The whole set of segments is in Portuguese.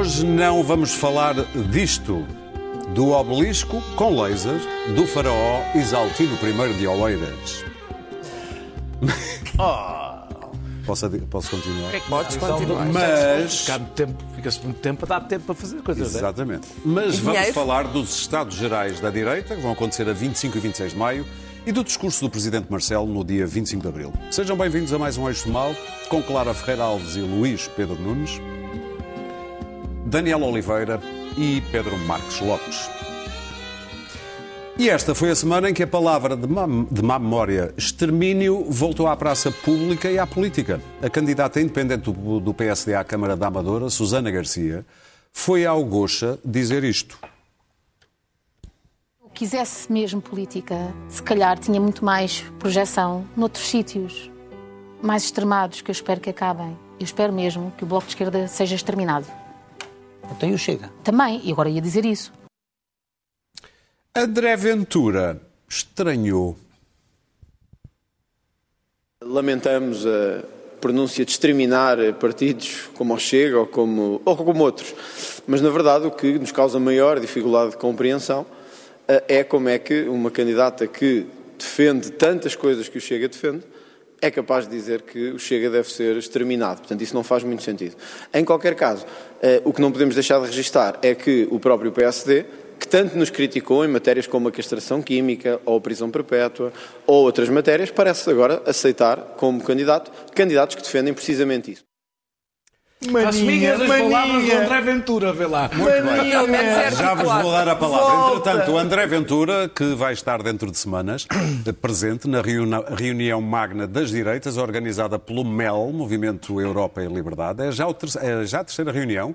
Hoje não vamos falar disto. Do obelisco com laser do faraó Isaltino I de Oeiras. Posso, adi- posso continuar? Podes continuar. Mas. Fica muito tempo- Fica-se muito tempo para dar tempo para fazer coisas. é? Exatamente. Mas vamos dinheiro? falar dos Estados Gerais da Direita, que vão acontecer a 25 e 26 de maio, e do discurso do Presidente Marcelo no dia 25 de abril. Sejam bem-vindos a mais um Eixo Mal, com Clara Ferreira Alves e Luís Pedro Nunes, Daniel Oliveira e Pedro Marques Lopes. E esta foi a semana em que a palavra de má, de má memória, extermínio, voltou à praça pública e à política. A candidata independente do, do PSD à Câmara da Amadora, Susana Garcia, foi ao Gocha dizer isto. quisesse mesmo política, se calhar tinha muito mais projeção noutros sítios mais extremados que eu espero que acabem. Eu espero mesmo que o Bloco de Esquerda seja exterminado. Então e o Chega? Também, e agora ia dizer isso. André Ventura estranhou. Lamentamos a pronúncia de exterminar partidos como o Chega ou como, ou como outros, mas na verdade o que nos causa maior dificuldade de compreensão eh, é como é que uma candidata que defende tantas coisas que o Chega defende é capaz de dizer que o Chega deve ser exterminado. Portanto, isso não faz muito sentido. Em qualquer caso, eh, o que não podemos deixar de registar é que o próprio PSD que tanto nos criticou em matérias como a castração química ou a prisão perpétua ou outras matérias, parece agora aceitar como candidato candidatos que defendem precisamente isso. As minhas as palavras do André Ventura, vê lá. Pelo menos é Já vos vou dar a palavra. Volta. Entretanto, o André Ventura, que vai estar dentro de semanas, presente na reuni- reunião magna das direitas, organizada pelo MEL, Movimento Europa e Liberdade, é já, o terce- é já a terceira reunião.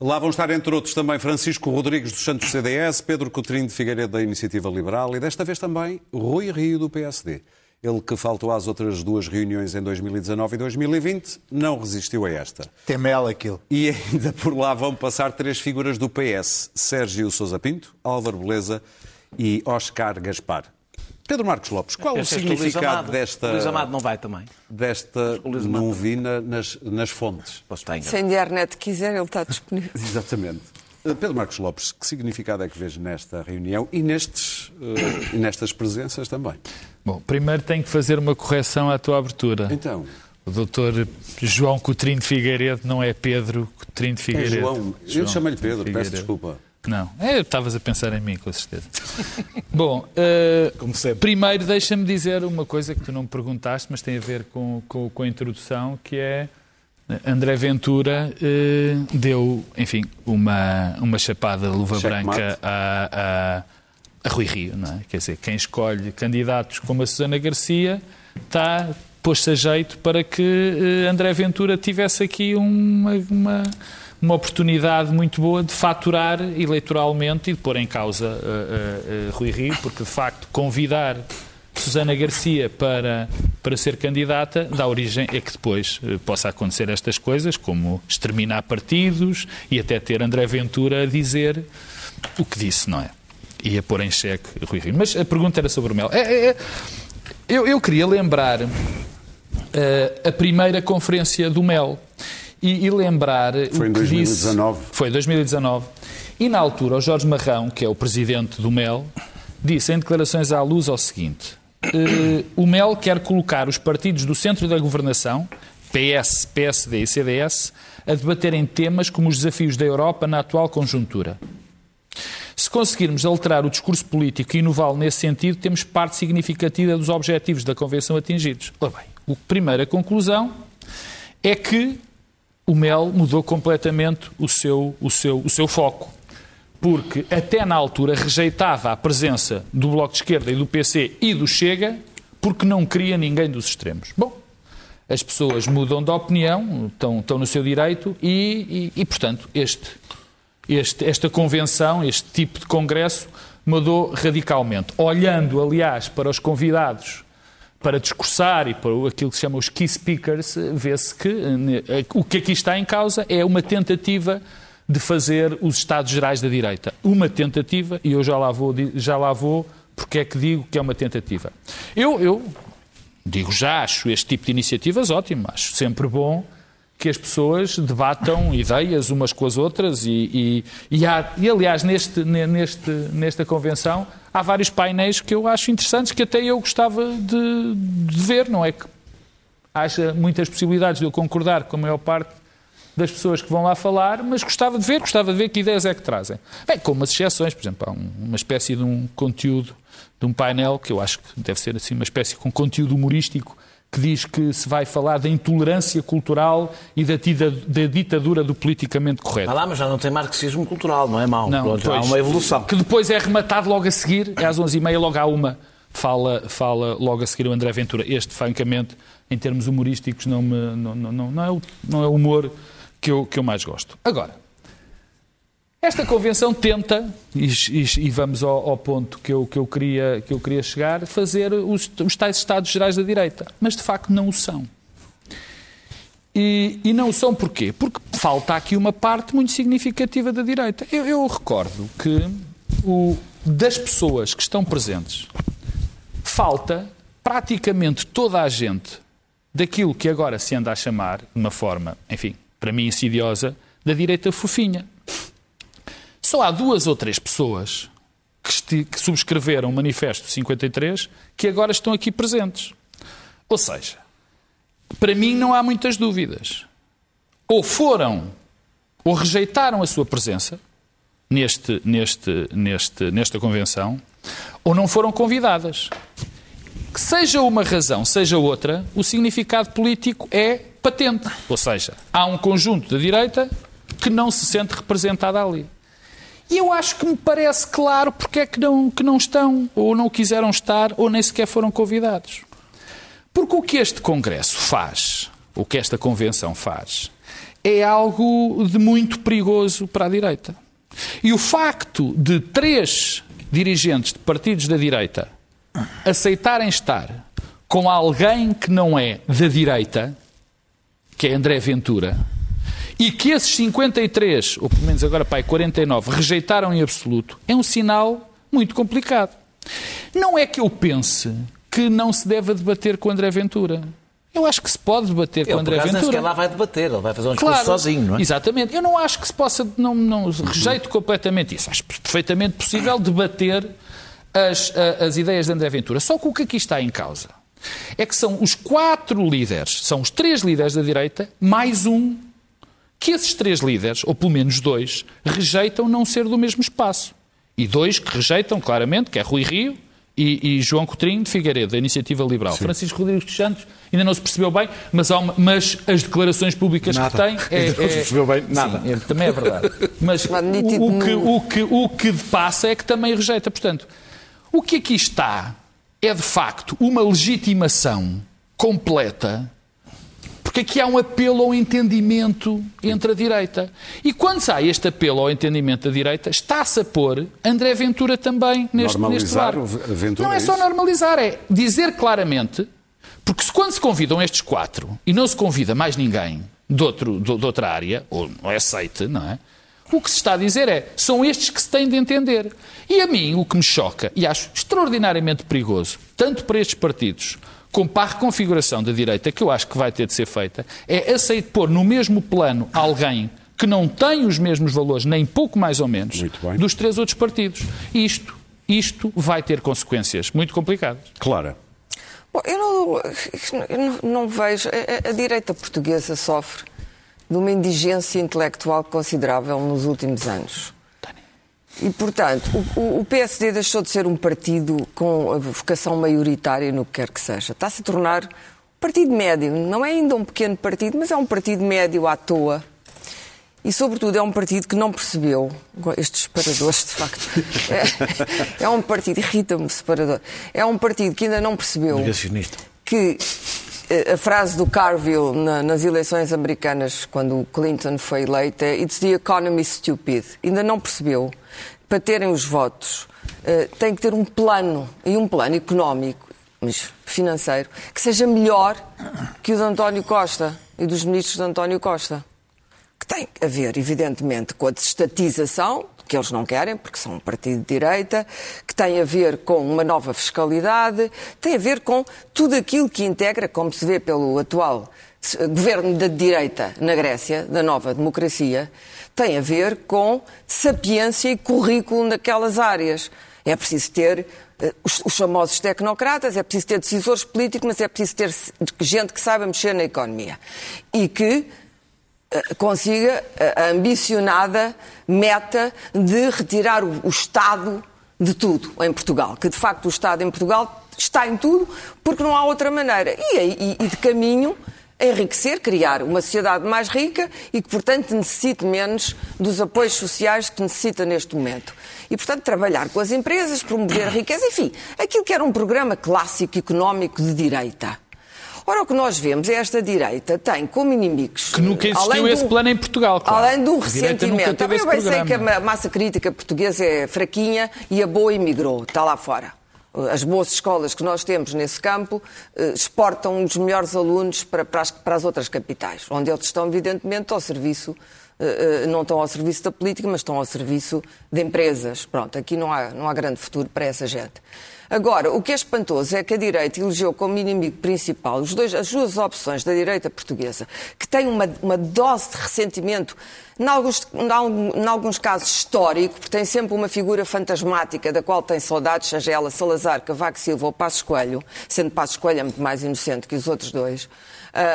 Lá vão estar, entre outros, também Francisco Rodrigues dos Santos CDS, Pedro Coutinho de Figueiredo da Iniciativa Liberal e, desta vez também, Rui Rio do PSD. Ele que faltou às outras duas reuniões em 2019 e 2020, não resistiu a esta. Tem mel aquilo. E ainda por lá vão passar três figuras do PS: Sérgio Sousa Pinto, Álvaro Beleza e Oscar Gaspar. Pedro Marcos Lopes, qual o significado Amado- desta. Luís Amado não vai também. desta O não vi na- nas, nas fontes. Posso estar Se enganado. a internet quiser, ele está disponível. Exatamente. Uh, Pedro Marcos Lopes, que significado é que vês nesta reunião e, nestes, uh, e nestas presenças também? Bom, primeiro tenho que fazer uma correção à tua abertura. Então, O doutor João Coutrinho de Figueiredo não é Pedro Coutrinho de é Figueiredo. João. Eu chamei-lhe Pedro, peço desculpa. Não, é, estavas a pensar em mim, com certeza. Bom, Como sempre. primeiro deixa-me dizer uma coisa que tu não me perguntaste, mas tem a ver com, com, com a introdução, que é eh, André Ventura eh, deu, enfim, uma, uma chapada de luva Checkmate. branca a, a, Rui Rio, não é? Quer dizer, quem escolhe candidatos como a Susana Garcia está posto a jeito para que eh, André Ventura tivesse aqui uma, uma, uma oportunidade muito boa de faturar eleitoralmente e de pôr em causa eh, eh, eh, Rui Rio, porque de facto convidar Susana Garcia para, para ser candidata dá origem a que depois possa acontecer estas coisas, como exterminar partidos e até ter André Ventura a dizer o que disse, não é? E a pôr em xeque Rui Rio. Mas a pergunta era sobre o Mel. É, é, é, eu, eu queria lembrar eh, a primeira conferência do Mel e, e lembrar Foi o que 2019. disse. Foi em 2019. E na altura, o Jorge Marrão, que é o presidente do MEL, disse em declarações à luz o seguinte: eh, o MEL quer colocar os partidos do centro da governação, PS, PSD e CDS, a debaterem temas como os desafios da Europa na atual conjuntura. Se conseguirmos alterar o discurso político e inová-lo nesse sentido, temos parte significativa dos objetivos da Convenção atingidos. Ora bem, a primeira conclusão é que o MEL mudou completamente o seu, o seu, o seu foco. Porque até na altura rejeitava a presença do Bloco de Esquerda e do PC e do Chega porque não queria ninguém dos extremos. Bom, as pessoas mudam de opinião, estão, estão no seu direito e, e, e, portanto, este, este, esta convenção, este tipo de congresso, mudou radicalmente. Olhando, aliás, para os convidados para discursar e para aquilo que se chama os key speakers, vê-se que eh, o que aqui está em causa é uma tentativa de fazer os Estados Gerais da direita. Uma tentativa, e eu já lá vou, já lá vou porque é que digo que é uma tentativa. Eu, eu digo já, acho este tipo de iniciativas ótimo, acho sempre bom que as pessoas debatam ideias umas com as outras e, e, e, há, e aliás, neste, neste, nesta convenção há vários painéis que eu acho interessantes que até eu gostava de, de ver, não é que haja muitas possibilidades de eu concordar com a maior parte das pessoas que vão lá falar, mas gostava de ver, gostava de ver que ideias é que trazem. Bem, com umas exceções, por exemplo, há uma espécie de um conteúdo, de um painel, que eu acho que deve ser assim uma espécie com conteúdo humorístico, que diz que se vai falar da intolerância cultural e da, da ditadura do politicamente correto. Ah lá, mas já não tem marxismo cultural, não é mau. Não, Pronto, há uma evolução. Que depois é rematado logo a seguir, é às 11h30, logo há uma, fala, fala logo a seguir o André Ventura. Este, francamente, em termos humorísticos, não, me, não, não, não, não, é, o, não é o humor que eu, que eu mais gosto. Agora, esta convenção tenta, e, e, e vamos ao, ao, ponto que eu, que, eu queria, que eu queria chegar, fazer os, os tais Estados Gerais da direita. Mas de facto não o são. E, e, não o são porquê? Porque falta aqui uma parte muito significativa da direita. Eu, eu recordo que o, das pessoas que estão presentes, falta praticamente toda a gente daquilo que agora se anda a chamar, de uma forma, enfim, para mim insidiosa, da direita fofinha. Só há duas ou três pessoas que, que subscreveram o Manifesto 53 que agora estão aqui presentes. Ou seja, para mim não há muitas dúvidas. Ou foram, ou rejeitaram a sua presença neste, neste, neste, nesta convenção, ou não foram convidadas. Que seja uma razão, seja outra, o significado político é patente. Ou seja, há um conjunto da direita que não se sente representado ali. E eu acho que me parece claro porque é que não, que não estão, ou não quiseram estar, ou nem sequer foram convidados. Porque o que este Congresso faz, o que esta Convenção faz, é algo de muito perigoso para a direita. E o facto de três dirigentes de partidos da direita aceitarem estar com alguém que não é da direita, que é André Ventura, e que esses 53, ou pelo menos agora pai 49, rejeitaram em absoluto, é um sinal muito complicado. Não é que eu pense que não se deve debater com André Ventura. Eu acho que se pode debater ele, com André Ventura. Ele lá vai debater, ele vai fazer um discurso claro, sozinho, não é? Exatamente. Eu não acho que se possa, não, não rejeito completamente isso. Acho perfeitamente possível debater as, as ideias de André Ventura. Só que o que aqui está em causa é que são os quatro líderes, são os três líderes da direita, mais um que esses três líderes, ou pelo menos dois, rejeitam não ser do mesmo espaço. E dois que rejeitam, claramente, que é Rui Rio e, e João Coutinho de Figueiredo, da Iniciativa Liberal. Sim. Francisco Rodrigues dos Santos ainda não se percebeu bem, mas, uma, mas as declarações públicas nada. que tem... É, não se percebeu bem nada. Sim, é, também é verdade. Mas o, o, que, o, que, o que passa é que também rejeita. Portanto, o que aqui está é, de facto, uma legitimação completa porque aqui há um apelo ao entendimento entre a direita. E quando sai este apelo ao entendimento da direita, está-se a pôr André Ventura também neste, normalizar neste bar. Ventura Não é, é só normalizar, é dizer claramente, porque se quando se convidam estes quatro e não se convida mais ninguém de, outro, de, de outra área, ou não é aceite, não é? O que se está a dizer é, são estes que se têm de entender. E a mim, o que me choca, e acho extraordinariamente perigoso, tanto para estes partidos a reconfiguração da direita, que eu acho que vai ter de ser feita, é aceitar pôr no mesmo plano alguém que não tem os mesmos valores, nem pouco mais ou menos, dos três outros partidos. Isto, isto vai ter consequências muito complicadas. Clara. Bom, eu não, eu não, não vejo. A, a, direita portuguesa sofre de uma indigência intelectual considerável nos últimos anos. E, portanto, o, o, PSD deixou de ser um partido com a vocação maioritária no que quer que seja. Está-se a tornar um partido médio. Não é ainda um pequeno partido, mas é um partido médio à toa. E, sobretudo, é um partido que não percebeu estes separadores, de facto. É, é um partido, irrita-me separador. É um partido que ainda não percebeu que a frase do Carville na, nas eleições americanas, quando Clinton foi eleita, é It's the economy stupid. Ainda não percebeu. Para terem os votos, uh, tem que ter um plano, e um plano económico, mas financeiro, que seja melhor que o de António Costa e dos ministros de António Costa. Que tem a ver, evidentemente, com a desestatização, que eles não querem, porque são um partido de direita, que tem a ver com uma nova fiscalidade, tem a ver com tudo aquilo que integra, como se vê pelo atual governo da direita na Grécia, da nova democracia, tem a ver com sapiência e currículo naquelas áreas. É preciso ter uh, os, os, famosos tecnocratas, é preciso ter decisores políticos, mas é preciso ter gente que saiba mexer na economia. E que consiga a ambicionada meta de retirar o, o Estado de tudo em Portugal. Que de facto o Estado em Portugal está em tudo porque não há outra maneira. E, e, e de caminho enriquecer, criar uma sociedade mais rica e que, portanto, necessite menos dos apoios sociais que necessita neste momento. E, portanto, trabalhar com as empresas, promover a riqueza, enfim, aquilo que era um programa clássico económico de direita. Ora, o que nós vemos é esta direita tem como inimigos. Que nunca existiu esse plano em Portugal, claro. Além do ressentimento. Também eu bem sei que a massa crítica portuguesa é fraquinha e a boa emigrou, está lá fora as boas escolas que nós temos nesse campo eh, exportam os melhores alunos para, para, as, para as outras capitais, onde eles estão, evidentemente, ao serviço eh, eh, não estão ao serviço da política, mas estão ao serviço de empresas. Pronto, aqui não há, não há grande futuro para essa gente. Agora, o que é espantoso é que a direita elegeu como inimigo principal os dois, as duas opções da direita portuguesa, que têm uma, uma dose de ressentimento, em alguns, em alguns casos histórico, porque tem sempre uma figura fantasmática da qual tem saudades, seja ela Salazar, Cavaco Silva ou Passos Coelho, sendo Passos Coelho é muito mais inocente que os outros dois. Uh,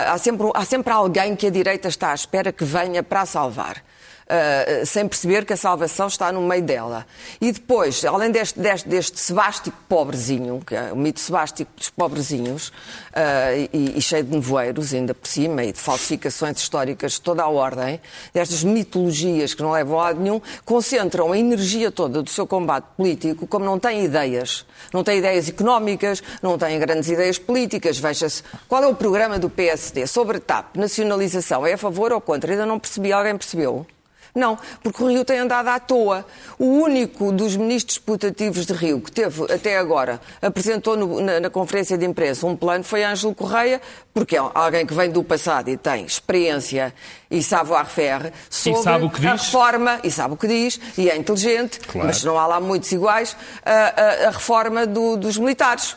há, sempre, há sempre alguém que a direita está à espera que venha para salvar uh, sem perceber que a salvação está no meio dela. E depois, além deste, deste, deste sebástico pobrezinho, que é o mito sebástico dos pobrezinhos, uh, e, e, cheio de nevoeiros, ainda por cima, e de falsificações históricas de toda a ordem, destas mitologias que não levam a lado nenhum, concentram a energia toda do seu combate político como não têm ideias. Não têm ideias económicas, não têm grandes ideias políticas. Veja-se, qual é o programa do PSD sobre TAP? Nacionalização é a favor ou contra? Ainda não percebi, alguém percebeu? Não, porque o Rio tem andado à toa. O único dos ministros putativos de Rio que teve até agora, apresentou no, na, na, conferência de imprensa um plano, foi Ângelo Correia, porque é alguém que vem do passado e tem experiência e savoir-faire sobre sabe o a reforma, e sabe o que diz, e é inteligente, claro. mas não há lá muitos iguais, a, a, a reforma do, dos militares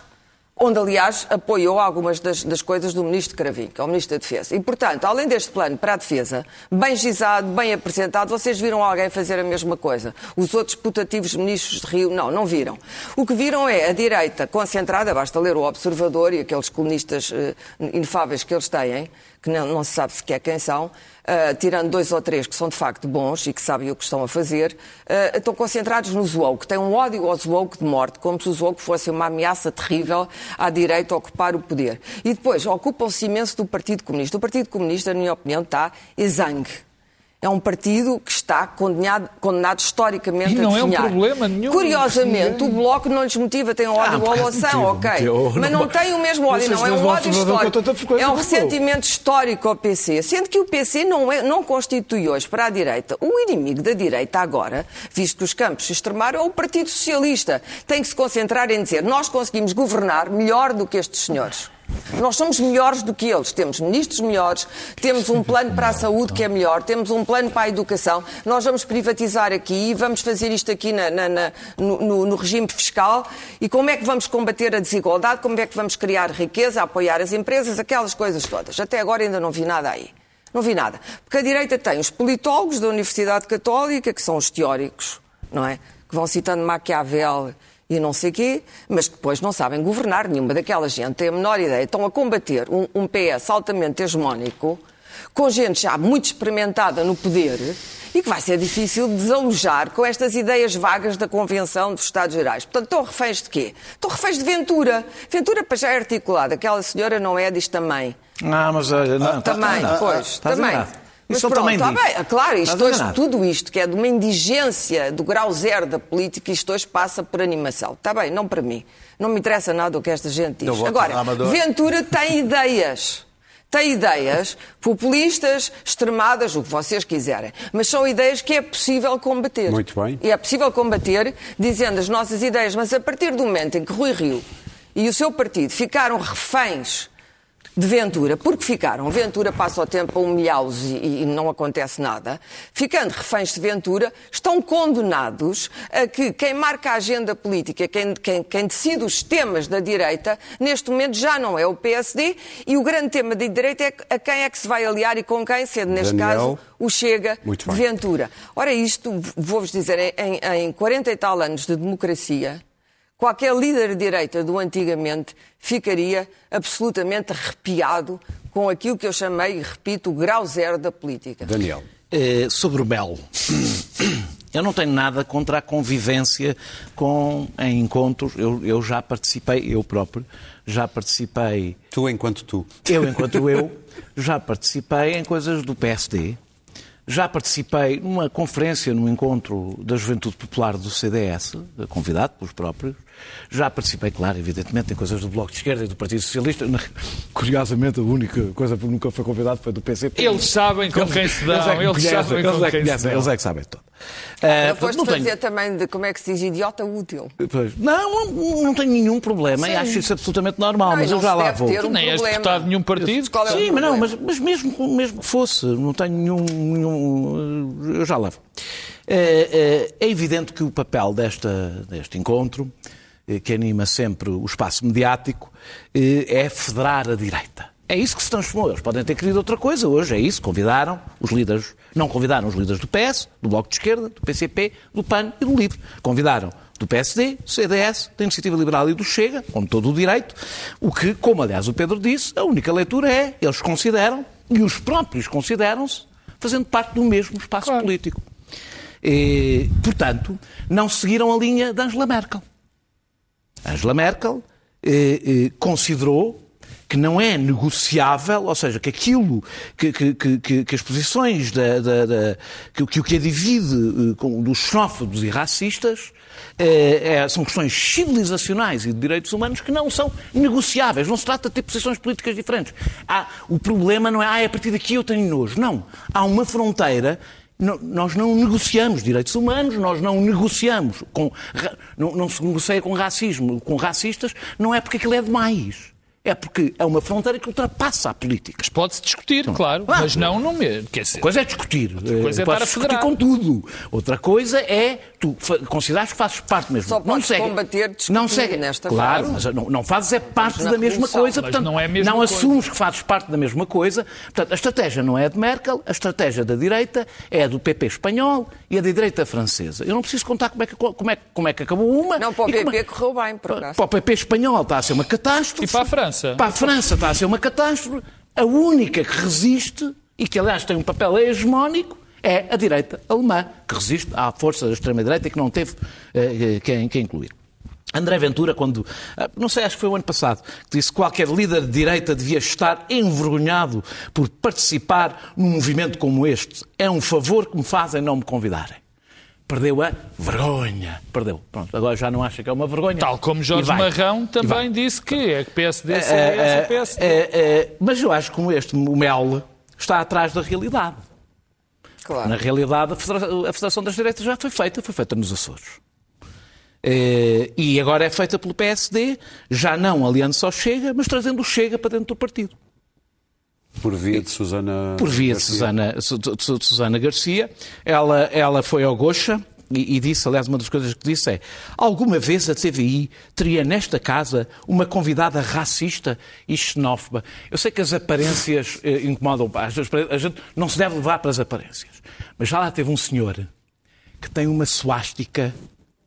onde, aliás, apoiou algumas das, das, coisas do Ministro Cravinho, que é o Ministro da Defesa. E, portanto, além deste plano para a defesa, bem gizado, bem apresentado, vocês viram alguém fazer a mesma coisa? Os outros putativos ministros de Rio, não, não viram. O que viram é a direita concentrada, basta ler o Observador e aqueles colunistas uh, inefáveis que eles têm, que não, não se sabe sequer quem são, uh, tirando dois ou três que são de facto bons e que sabem o que estão a fazer, uh, estão concentrados no Zwoke. Têm um ódio ao Zwoke de morte, como se o Zwoke fosse uma ameaça terrível à direita a ocupar o poder. E depois ocupam-se imenso do Partido Comunista. O Partido Comunista, na minha opinião, está exangue é um partido que está condenado, condenado historicamente e não a é um problema nenhum. Curiosamente, o Bloco não lhes motiva, tem ódio ah, à oação, ok. Mas não tem o mesmo ódio, não. É um ódio histórico. É um ressentimento histórico ao PC. Sendo que o PC não, é, não constitui hoje para a direita o inimigo da direita agora, visto que os campos se extremaram, é o Partido Socialista. Tem que se concentrar em dizer nós conseguimos governar melhor do que estes senhores. Nós somos melhores do que eles. Temos ministros melhores, temos um plano para a saúde que é melhor, temos um plano para a educação. Nós vamos privatizar aqui e vamos fazer isto aqui na, na, na, no, no, regime fiscal. E como é que vamos combater a desigualdade? Como é que vamos criar riqueza, apoiar as empresas, aquelas coisas todas. Até agora ainda não vi nada aí. Não vi nada. Porque a direita tem os politólogos da Universidade Católica, que são os teóricos, não é? Que vão citando Maquiavel e não sei quê, mas que depois não sabem governar. Nenhuma daquela gente tem a menor ideia. Estão a combater um, um PS altamente hegemónico, com gente já muito experimentada no poder e que vai ser difícil desalojar com estas ideias vagas da Convenção dos Estados Gerais. Portanto, estão reféns de quê? Estão reféns de Ventura. Ventura, para já é articulada. Aquela senhora não é, diz também. Não, mas... Não, também, tá, pois, tá, também. Mas Isso pronto, está bem. Claro, isto hoje, tudo isto, que é de uma indigência do grau zero da política, isto hoje passa por animação. Está bem, não para mim. Não me interessa nada o que esta gente diz. Agora, Ventura tem ideias. Tem ideias populistas, extremadas, o que vocês quiserem. Mas são ideias que é possível combater. Muito bem. E é possível combater dizendo as nossas ideias, mas a partir do momento em que Rui Rio e o seu partido ficaram reféns de Ventura, porque ficaram. Ventura passa o tempo a humilhá-los e, e, não acontece nada. Ficando reféns de Ventura, estão condenados a que quem marca a agenda política, quem, quem, quem decide os temas da direita, neste momento já não é o PSD e o grande tema da direita é a quem é que se vai aliar e com quem, sendo neste Daniel, caso o Chega de. Ventura. Ora, isto, vou-vos dizer, em, em 40 e tal anos de democracia, qualquer líder de direita do antigamente ficaria absolutamente arrepiado com aquilo que eu chamei, e repito, o grau zero da política. Daniel. Eh, sobre o Mel. Eu não tenho nada contra a convivência com, em encontros. Eu, eu já participei, eu próprio, já participei, Tu enquanto tu. eu enquanto eu, já participei em coisas do PSD. Já participei numa conferência, num encontro da Juventude Popular do CDS, convidado pelos próprios. Já participei, claro, evidentemente, em coisas do Bloco de Esquerda e do Partido Socialista. Curiosamente, a única coisa por nunca foi convidado foi do PCP. Eles sabem com quem se dão, Eles é que eles conhecem, sabem eles com é que quem se conhecem, dão. eles é que sabem tudo. Não Ah, foste não tenho- fazer também de, como é que se diz, idiota útil. Pois. Não, não, não tenho nenhum problema e acho isso absolutamente normal, Não, mas eu já se lá vou. um nem és deputado de nenhum partido. Qual é Sim, mas não, mas, mas mesmo, mesmo que fosse, não tenho nenhum. nenhum eu já lá vou. É, é- é evidente que o papel desta, deste encontro, que anima sempre o espaço mediático, eh, é federar a direita. É isso que se transformou. Eles podem ter querido outra coisa hoje, é isso. Convidaram os líderes, não convidaram os líderes do PS, do Bloco de Esquerda, do PCP, do PAN e do LIVRE. Convidaram do PSD, do CDS, da Iniciativa Liberal e do Chega, com todo o direito, o que, como aliás o Pedro disse, a única leitura é, eles consideram, e os próprios consideram-se, fazendo parte do mesmo espaço político. E, portanto, não seguiram a linha de Angela Merkel. Angela Merkel eh, eh, considerou que não é negociável, ou seja, que aquilo, que, que- que- que- as posições da, da- da- que, o que a divide eh, com- dos xenófobos e racistas eh, é- são questões civilizacionais e de direitos humanos que não são negociáveis. Não se trata de ter posições políticas diferentes. Há- o problema não é, ah, a partir daqui eu tenho nojo. Não. Há uma fronteira não- nós não negociamos direitos humanos, nós não negociamos com. Não, não se negocia com racismo, com racistas, não é porque aquilo é demais. É porque é uma fronteira que ultrapassa a política. Mas pode-se discutir, claro, Claro. mas não no mesmo. Quer dizer, Uma coisa é discutir. coisa é estar a discutir federar. com tudo. Outra coisa é tu considerares que fazes parte mesmo. Só não podes segue, combater discutindo não segue. nesta Claro, fase. mas não, não fazes é parte da mesma coisa. Portanto, não é a mesma não coisa. assumes que fazes parte da mesma coisa. Portanto, a estratégia não é a de Merkel, a estratégia da direita é a do PP espanhol e a da direita francesa. Eu não preciso contar como é que, como é, como é que acabou uma. Não, para o como PP é- correu bem, por acaso. para o PP espanhol está a ser uma catástrofe. E para a França? Para a França está a ser uma catástrofe. A única que resiste, e que aliás tem um papel hegemónico, é a direita alemã, que resiste à força da extrema-direita e que não teve eh, quem, quem incluir. André Ventura, quando, ah, não sei, acho que foi o ano passado, que disse que qualquer líder de direita devia estar envergonhado por participar num movimento como este. É um favor que me fazem não me convidarem. Perdeu a vergonha. Perdeu. Pronto, agora já não acha que é uma vergonha. Tal como Jorge. Marrão também disse que é que PSD, É, é, PSD. é, é, mas eu acho que como este, o Mel, está atrás da realidade. Claro. Na realidade, a Federação, a Federação das Direitas já foi feita, foi feita nos Açores. E agora é feita pelo PSD, já não aliando só Chega, mas trazendo o Chega para dentro do partido. Por via de Susana. Por via de. Susana, Su- Su- de Susana Garcia. Ela, ela foi ao Gocha e, e disse, aliás, uma das coisas que disse é: alguma vez a TVI teria nesta casa uma convidada racista e xenófoba? Eu sei que as aparências eh, incomodam, vezes a gente não se deve levar para as aparências, mas já lá teve um senhor que tem uma suástica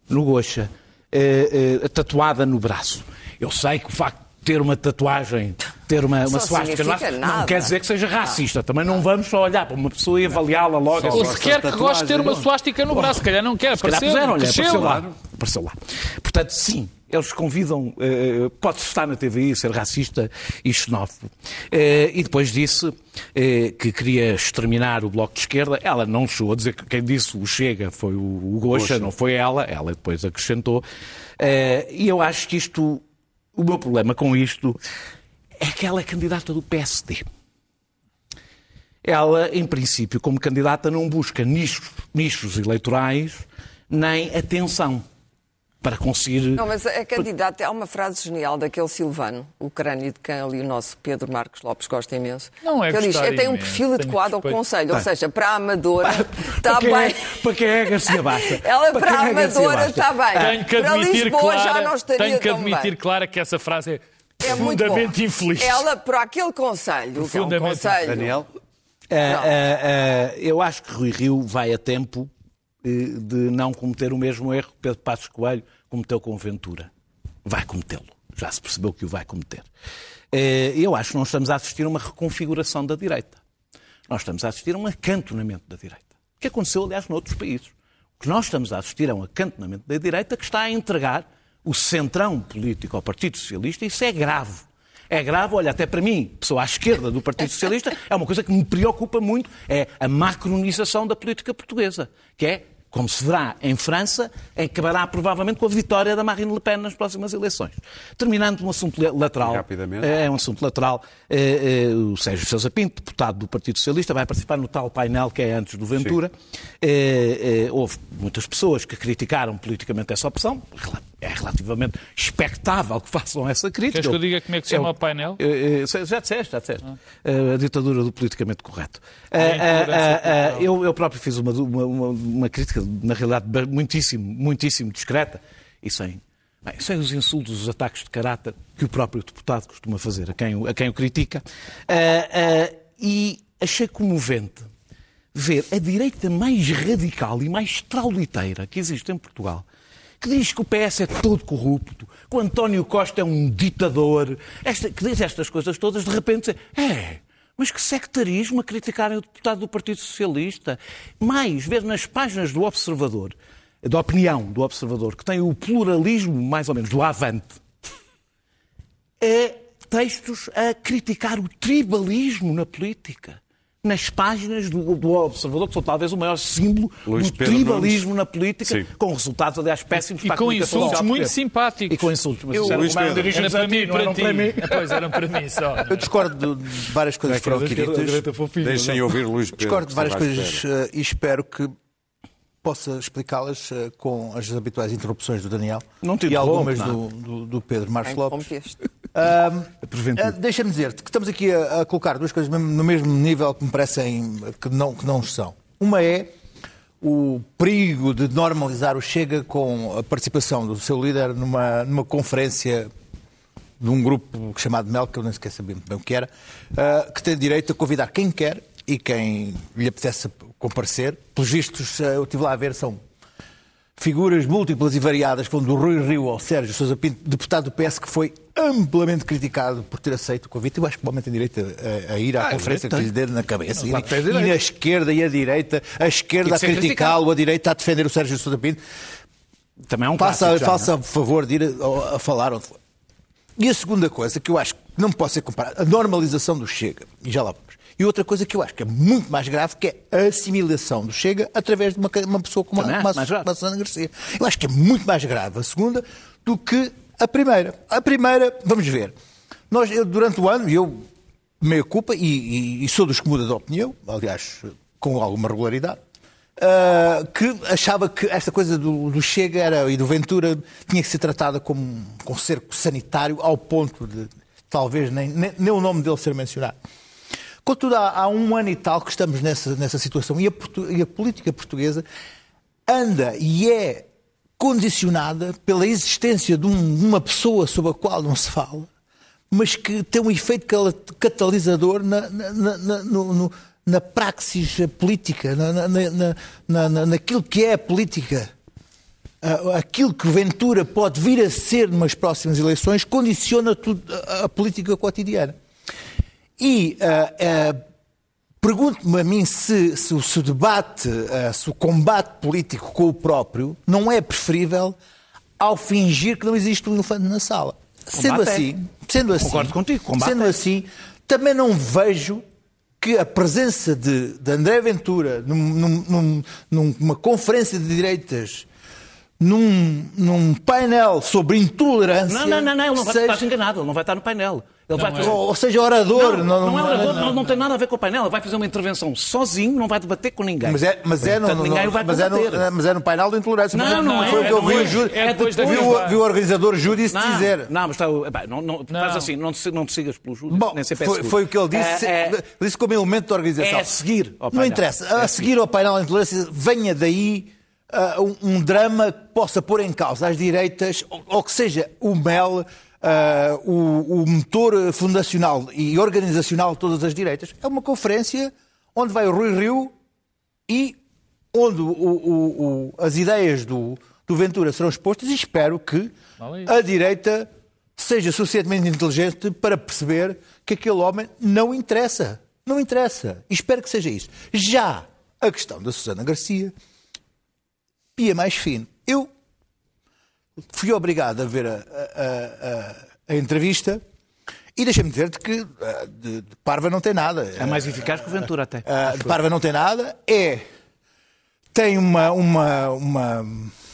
no Gocha, eh, eh, tatuada no braço. Eu sei que o facto de ter uma tatuagem, ter uma, uma suástica no braço, significa não quer dizer que seja racista. Também não vamos só olhar para uma pessoa e avaliá-la logo. Ou assim. se quer que goste de ter uma suástica no braço, se calhar não quer, Se calhar apareceu, puseram-lhe, cresceu. apareceu lá. Apareceu lá. Portanto, sim, eles convidam, eh, pode estar na TVI, ser racista e xenófobo. Eh, e depois disse eh, que queria exterminar o Bloco de Esquerda. Ela não chegou a dizer que quem disse o Chega foi o, o Gocha, não foi ela. Ela depois acrescentou. E eu acho que isto, o meu problema com isto é que ela é candidata do PSD. Ela, em princípio, como candidata, não busca nichos, nichos eleitorais nem atenção. para conseguir. Não, mas a candidata, há uma frase genial daquele Silvano, o crânio de quem ali o nosso Pedro Marcos Lopes gosta imenso. Não é que ele diz, eu tenho um perfil adequado ao. Conselho, ou seja, para a Amadora está para quem bem. É, para quem é Garcia Basta? Ela para, quem a é Amadora está bem. Tenho que para admitir, Lisboa Clara, já não estaria tenho que admitir, bem. Clara, que essa frase é, É muito infeliz. Ela, para aquele Conselho, que é um Conselho... Daniel? É, é, é, eu acho que Rui Rio vai a tempo eh, de não cometer o mesmo erro que Pedro Passos Coelho cometeu com Ventura. Vai cometê-lo. Já se percebeu que o vai cometer. Eh, Eu acho que não estamos a assistir a uma reconfiguração da direita. Nós estamos a assistir a um acantonamento da direita. O que aconteceu, aliás, noutros países. O que nós estamos a assistir é um acantonamento da direita que está a entregar o centrão político ao Partido Socialista. Isso é grave. É grave, olha, até para mim, pessoa à esquerda do Partido Socialista, é uma coisa que me preocupa muito, é a macronização da política portuguesa, que é, como se verá em França, acabará provavelmente com a vitória da Marine Le Pen nas próximas eleições. Terminando um assunto lateral. Rapidamente. É um assunto lateral. Eh, eh, O Sérgio Sousa Pinto, deputado do Partido Socialista, vai participar no tal painel que é antes do Ventura. Eh, eh, Houve muitas pessoas que criticaram politicamente essa opção. É relativamente expectável que façam essa crítica. Queres que eu diga como é que se chama Eu- o painel? eh, eh, Já disseste, já disseste. Eh, A ditadura do politicamente correto. Eu próprio fiz uma, uma, crítica, na realidade, muitíssimo, muitíssimo discreta e sem, sem os insultos, os ataques de caráter que o próprio deputado costuma fazer a quem, o- a quem o critica. E achei comovente ver a direita mais radical e mais trauliteira que existe em Portugal, que diz que o PS é todo corrupto, que o António Costa é um ditador, esta- que diz estas coisas todas, de repente, é, mas que sectarismo a criticarem o deputado do Partido Socialista. Mais, ver nas páginas do Observador, da opinião do Observador, que tem o pluralismo, mais ou menos, do Avante, é textos a criticar o tribalismo na política. Nas páginas do, do Observador, que são talvez o maior símbolo Luís do Pedro tribalismo Nunes. na política, Sim. com resultados, aliás, péssimos E para a com insultos muito simpáticos. E com insultos. Mas Eu- isso era Luís Pedro. dirigidos Era a para mim, não para ti. para mim. Pois, eram para mim só. Eu discordo de várias coisas que foram aqui ditas. Deixem ouvir Luís Pedro. Discordo de várias coisas eh, e espero que possa explicá-las eh, com as habituais interrupções do Daniel Não te e algumas não. do, do- do Pedro Marcos Lopes. Ah, Deixa-me dizer-te que estamos aqui a, a colocar duas coisas no mesmo nível que me parecem que não, que não são. Uma é o perigo de normalizar o Chega com a participação do seu líder numa, numa conferência de um grupo chamado MEL, que eu nem sequer sabia muito bem o que era, ah, que tem direito a convidar quem quer e quem lhe apetece comparecer. Pelos vistos, ah, eu estive lá a ver, são figuras múltiplas e variadas, como do Rui Rio ao Sérgio Sousa Pinto, deputado do PS, que foi amplamente criticado por ter aceito o convite. Eu acho que o homem tem direito a, a ir à Ah, conferência que direito lhe dê na cabeça. E, tem e direito. na esquerda e a direita, a esquerda E a criticá-lo, a direita a defender o Sérgio Sousa Pinto. Também é um Faça, já, faça não é? o favor de ir a, a falar onde for. E a segunda coisa que eu acho que não pode ser comparada, a normalização do Chega, e já lá vamos. E outra coisa que eu acho que é muito mais grave, que é a assimilação do Chega através de uma, uma pessoa como Também como a, acho mais grave. como a Susana Garcia. Eu acho que é muito mais grave a segunda do que a primeira. A primeira, vamos ver. Nós, eu, durante o ano, eu meia culpa, e, e- e sou dos que muda de opinião, aliás, com alguma regularidade, ah, que achava que esta coisa do, do Chega era, e do Ventura tinha que ser tratada como com um cerco sanitário ao ponto de talvez nem, nem, nem o nome dele ser mencionado. Contudo, há, há um ano e tal que estamos nessa, nessa situação e a, e a política portuguesa anda e é condicionada pela existência de, um- de uma pessoa sobre a qual não se fala, mas que tem um efeito catalisador na, na, na, no- na praxis política, na, na, na, na- na- naquilo que é a política. Aquilo que Ventura pode vir a ser nas próximas eleições condiciona tudo, a política cotidiana. E ah, ah, pergunto-me a mim se, se o se o debate, ah, se o combate político com o próprio não é preferível ao fingir que não existe um elefante na sala. Sendo Combate é. assim, sendo assim, Concordo contigo, combate sendo é. assim, também não vejo que a presença de, de André Ventura num- num- num- numa conferência de direitas, num, num painel sobre intolerância. Não, não, não, não, ele não vai, seja- estás enganado, ele não vai estar no painel. Ele vai Não fazer... é. Ou, seja, orador. Não, não, é orador, não, não tem nada a ver com o painel. Ele vai fazer uma intervenção sozinho, não vai debater com ninguém. Mas é, mas é, no, Portanto, no- ninguém vai mas, é no, combater. mas é no painel da intolerância. Não, Mas não é, Foi o que eu não vi é. o Júlio. É depois da vi, o, vi o organizador Não, dizer. Não, mas está, epá, não, não, Não. faz assim, não te, não te sigas pelo Júlio, Bom, nem sempre é foi, foi o que ele disse, É, é, disse como elemento da organização. é seguir ao Não painel. interessa. A seguir ao painel da intolerância, venha daí ah, um, um drama que possa pôr em causa as direitas, ou, ou que seja o MEL, ah, o, o motor fundacional e organizacional de todas as direitas. É uma conferência onde vai o Rui Rio e onde o- o- as ideias do, do Ventura serão expostas e espero que a direita seja suficientemente inteligente para perceber que aquele homem não interessa. Não interessa. E espero que seja isso. Já a questão da Susana Garcia ia mais fino. Eu fui obrigado a ver a, a- a- a- entrevista e deixa-me dizer-te que ah, de, de parva não tem nada. É mais eficaz que o Ventura até. Ah, de Parva não tem nada, é. Tem uma, uma, uma,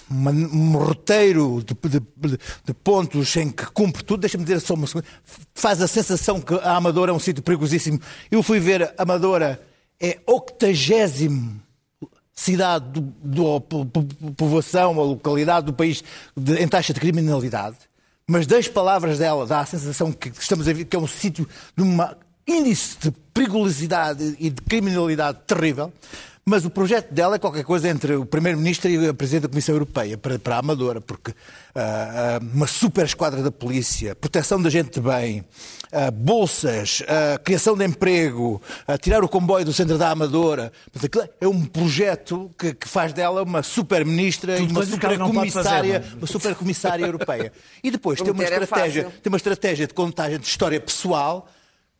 uma- um roteiro de- de- de pontos em que cumpre tudo. Deixa-me dizer só uma segunda. Faz a sensação que a Amadora é um sítio perigosíssimo. Eu fui ver a Amadora, é octagésimo cidade do, do- po- po- povoação ou localidade do país de- em taxa de criminalidade, mas das palavras dela dá a sensação que estamos a ver que é um sítio de um índice de perigosidade e de criminalidade terrível. Mas o projeto dela é qualquer coisa entre o Primeiro-Ministro e a Presidente da Comissão Europeia, para, para a Amadora, porque ah, uma super esquadra da polícia, proteção da gente de bem, ah, bolsas, ah, criação de emprego, tirar o comboio do centro da Amadora. É um projeto que, que faz dela uma super-ministra e uma super-comissária é? uma super-comissária europeia. E depois tem uma, é estratégia, fácil. tem uma estratégia de contagem de história pessoal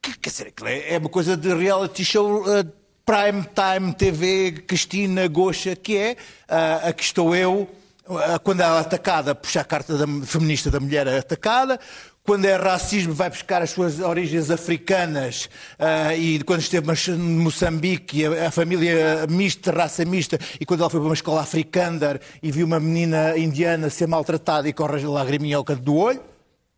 que, quer dizer, aquilo é é uma coisa de reality show uh, prime time TV, Cristina Goxa, que é uh, a que estou eu, uh, quando ela é atacada, puxa a carta da, feminista da mulher atacada, quando é racismo, vai buscar as suas origens africanas ah, e quando esteve em Moçambique, a, a família mista, raça mista, e quando ela foi para uma escola africana e viu uma menina indiana ser maltratada e corre a lagriminha ao canto do olho,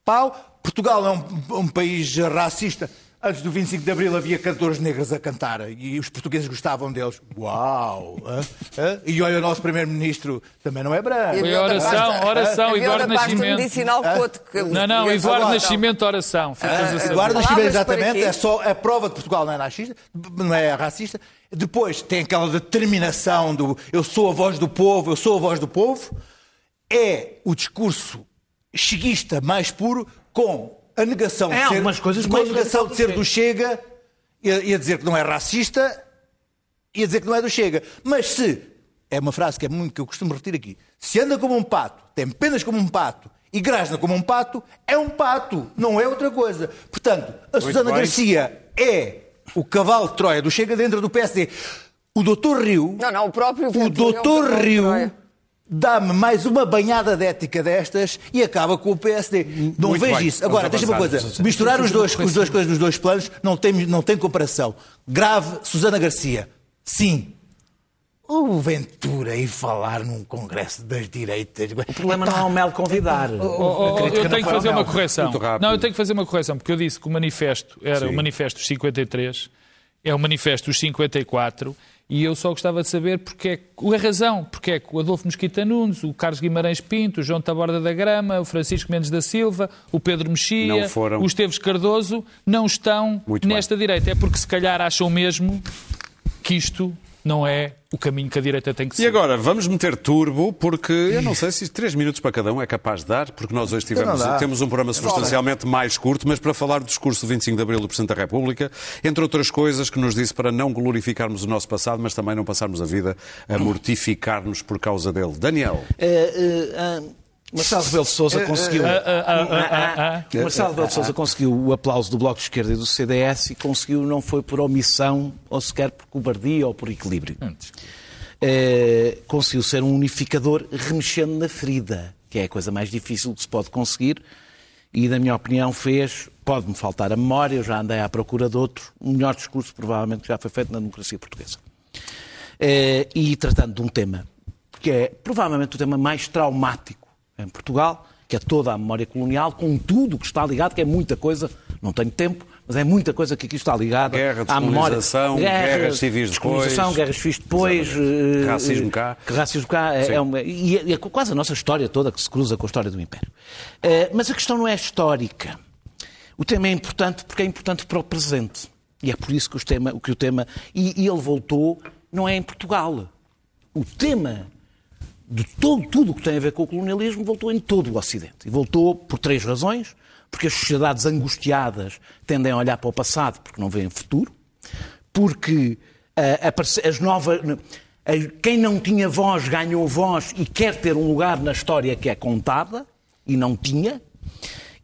pau. Portugal é um, um país racista. Antes do 25 de Abril havia cantores negros a cantar e os portugueses gostavam deles. Uau! hã? Hã? E olha, o nosso Primeiro-Ministro também não é branco. Foi oração, oração, Havia Eduardo Nascimento. medicinal Couto. que Não, não, Eduardo. Nascimento, oração. Ficas a saber. Eduardo Nascimento, exatamente, é só a prova de Portugal não é racista, não é racista. Depois tem aquela determinação do eu sou a voz do povo, eu sou a voz do povo. É o discurso cheguista mais puro com a negação É, de ser, algumas coisas com a mais negação de ser do Chega e a, dizer que não é racista e a dizer que não é do Chega. Mas se, é uma frase que é muito que eu costumo repetir aqui, se anda como um pato, tem penas como um pato e grasna como um pato, é um pato, não é outra coisa. Portanto, a Susana bem. Garcia é o cavalo de Troia do Chega dentro do PSD. O doutor Rio, Não, não, o próprio o é um doutor Rio Troia. Dá-me mais uma banhada de ética destas e acaba com o PSD. Não Muito vejo bem, isso. Agora, deixa-me uma coisa. Misturar os dois, os dois coisas dos dois planos não tem, não tem comparação. Grave, Susana Garcia. Sim. O Ventura ir falar num congresso das direitas. O problema não é o Mel convidar. Oh, oh, crítica eu tenho que fazer uma correção. Não, eu tenho que fazer uma correção, porque eu disse que o manifesto era o manifesto dos 53, é o manifesto dos 54, e eu só gostava de saber porque é, a razão, porque é que o Adolfo Mesquita Nunes, o Carlos Guimarães Pinto, o João Taborda da Grama, o Francisco Mendes da Silva, o Pedro Mexia, foram. o Esteves Cardoso, não estão Muito bem. nesta direita. É porque se calhar acham mesmo que isto não é o caminho que a direita tem que E seguir. agora, vamos meter turbo, porque eu não sei se três minutos para cada um é capaz de dar, porque nós hoje tivemos, Não dá. temos um programa substancialmente mais curto, mas para falar do discurso do 25 de Abril do Presidente da República, entre outras coisas que nos disse para não glorificarmos o nosso passado, mas também não passarmos a vida a mortificar-nos por causa dele. Daniel. Eh, eh, ah, Marcelo Rebelo de Sousa conseguiu. Marcelo Rebelo de Sousa conseguiu o aplauso do Bloco de Esquerda e do CDS e conseguiu, não foi por omissão ou sequer por cobardia ou por equilíbrio. Eh, conseguiu ser um unificador remexendo na ferida, que é a coisa mais difícil que se pode conseguir. E, na minha opinião, fez, pode-me faltar a memória, eu já andei à procura de outro, o melhor discurso provavelmente que já foi feito na democracia portuguesa. Eh, e tratando de um tema que é provavelmente o tema mais traumático em Portugal, que é toda a memória colonial, com tudo o que está ligado, que é muita coisa, não tenho tempo, mas é muita coisa que aqui está ligada Guerra, à memória. descolonização, guerras civis depois. descolonização, guerras civis depois. eh, Racismo cá. que racismo cá é, é uma, e é, é quase a nossa história toda que se cruza com a história do Império. Eh, mas a questão não é histórica. O tema é importante porque é importante para o presente. E é por isso que, os tema, que o tema. E, e ele voltou, não é em Portugal. O tema de todo, tudo o que tem a ver com o colonialismo voltou em todo o Ocidente. E voltou por três razões. Porque as sociedades angustiadas tendem a olhar para o passado porque não veem futuro. Porque aparece- as novas. ah, Quem não tinha voz ganhou voz e quer ter um lugar na história que é contada e não tinha.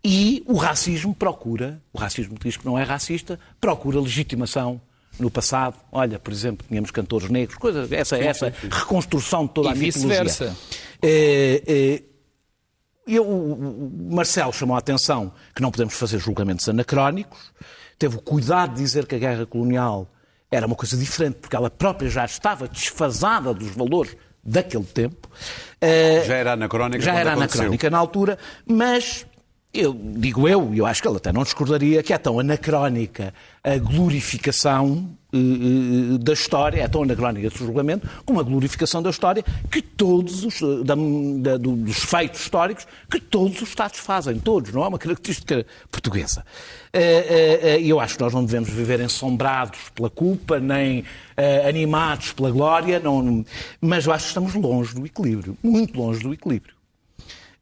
E o racismo procura, o racismo diz que não é racista, procura legitimação no passado. Olha, por exemplo, tínhamos cantores negros, coisa, essa, essa reconstrução de toda E a mitologia. vice-versa. Eh, eu, o Marcelo chamou a atenção que não podemos fazer julgamentos anacrónicos, teve o cuidado de dizer que a guerra colonial era uma coisa diferente, porque ela própria já estava desfasada dos valores daquele tempo. Eh, Já era anacrónica Já era aconteceu. anacrónica na altura, mas eu digo eu, e eu acho que ele até não discordaria, que é tão anacrónica a glorificação eh, eh, da história, é tão anacrónica esse julgamento, como a glorificação da história que todos os, eh, da- da- do- dos feitos históricos que todos os Estados fazem, todos, não é uma característica portuguesa. E eu acho que nós não devemos viver ensombrados pela culpa, nem animados pela glória, não- mas eu acho que estamos longe do equilíbrio, muito longe do equilíbrio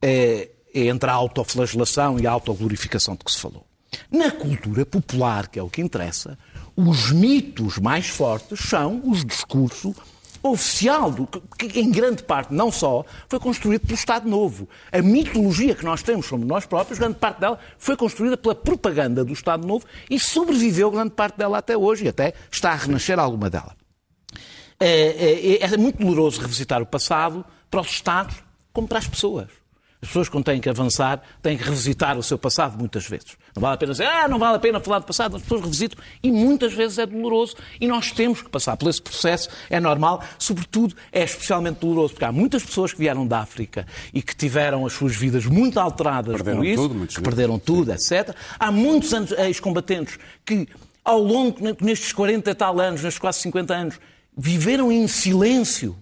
é, é entre a autoflagelação e a autoglorificação de que se falou. Na cultura popular, que é o que interessa, os mitos mais fortes são os discurso oficial, do, que, em grande parte, não só, foi construído pelo Estado Novo. A mitologia que nós temos sobre nós próprios, grande parte dela foi construída pela propaganda do Estado Novo e sobreviveu grande parte dela até hoje e até está a renascer alguma dela. É, é- é muito doloroso revisitar o passado para os Estados como para as pessoas. As pessoas, quando têm que avançar, têm que revisitar o seu passado muitas vezes. Não vale a pena dizer, ah, não vale a pena falar do passado. As pessoas revisitam e muitas vezes é doloroso e nós temos que passar por esse processo, é normal. Sobretudo, é especialmente doloroso porque há muitas pessoas que vieram da África e que tiveram as suas vidas muito alteradas Perderam por isso, tudo, que perderam tudo, etc. Há muitos ex-combatentes que, ao longo, nestes 40 e tal anos, nestes quase 50 anos, viveram em silêncio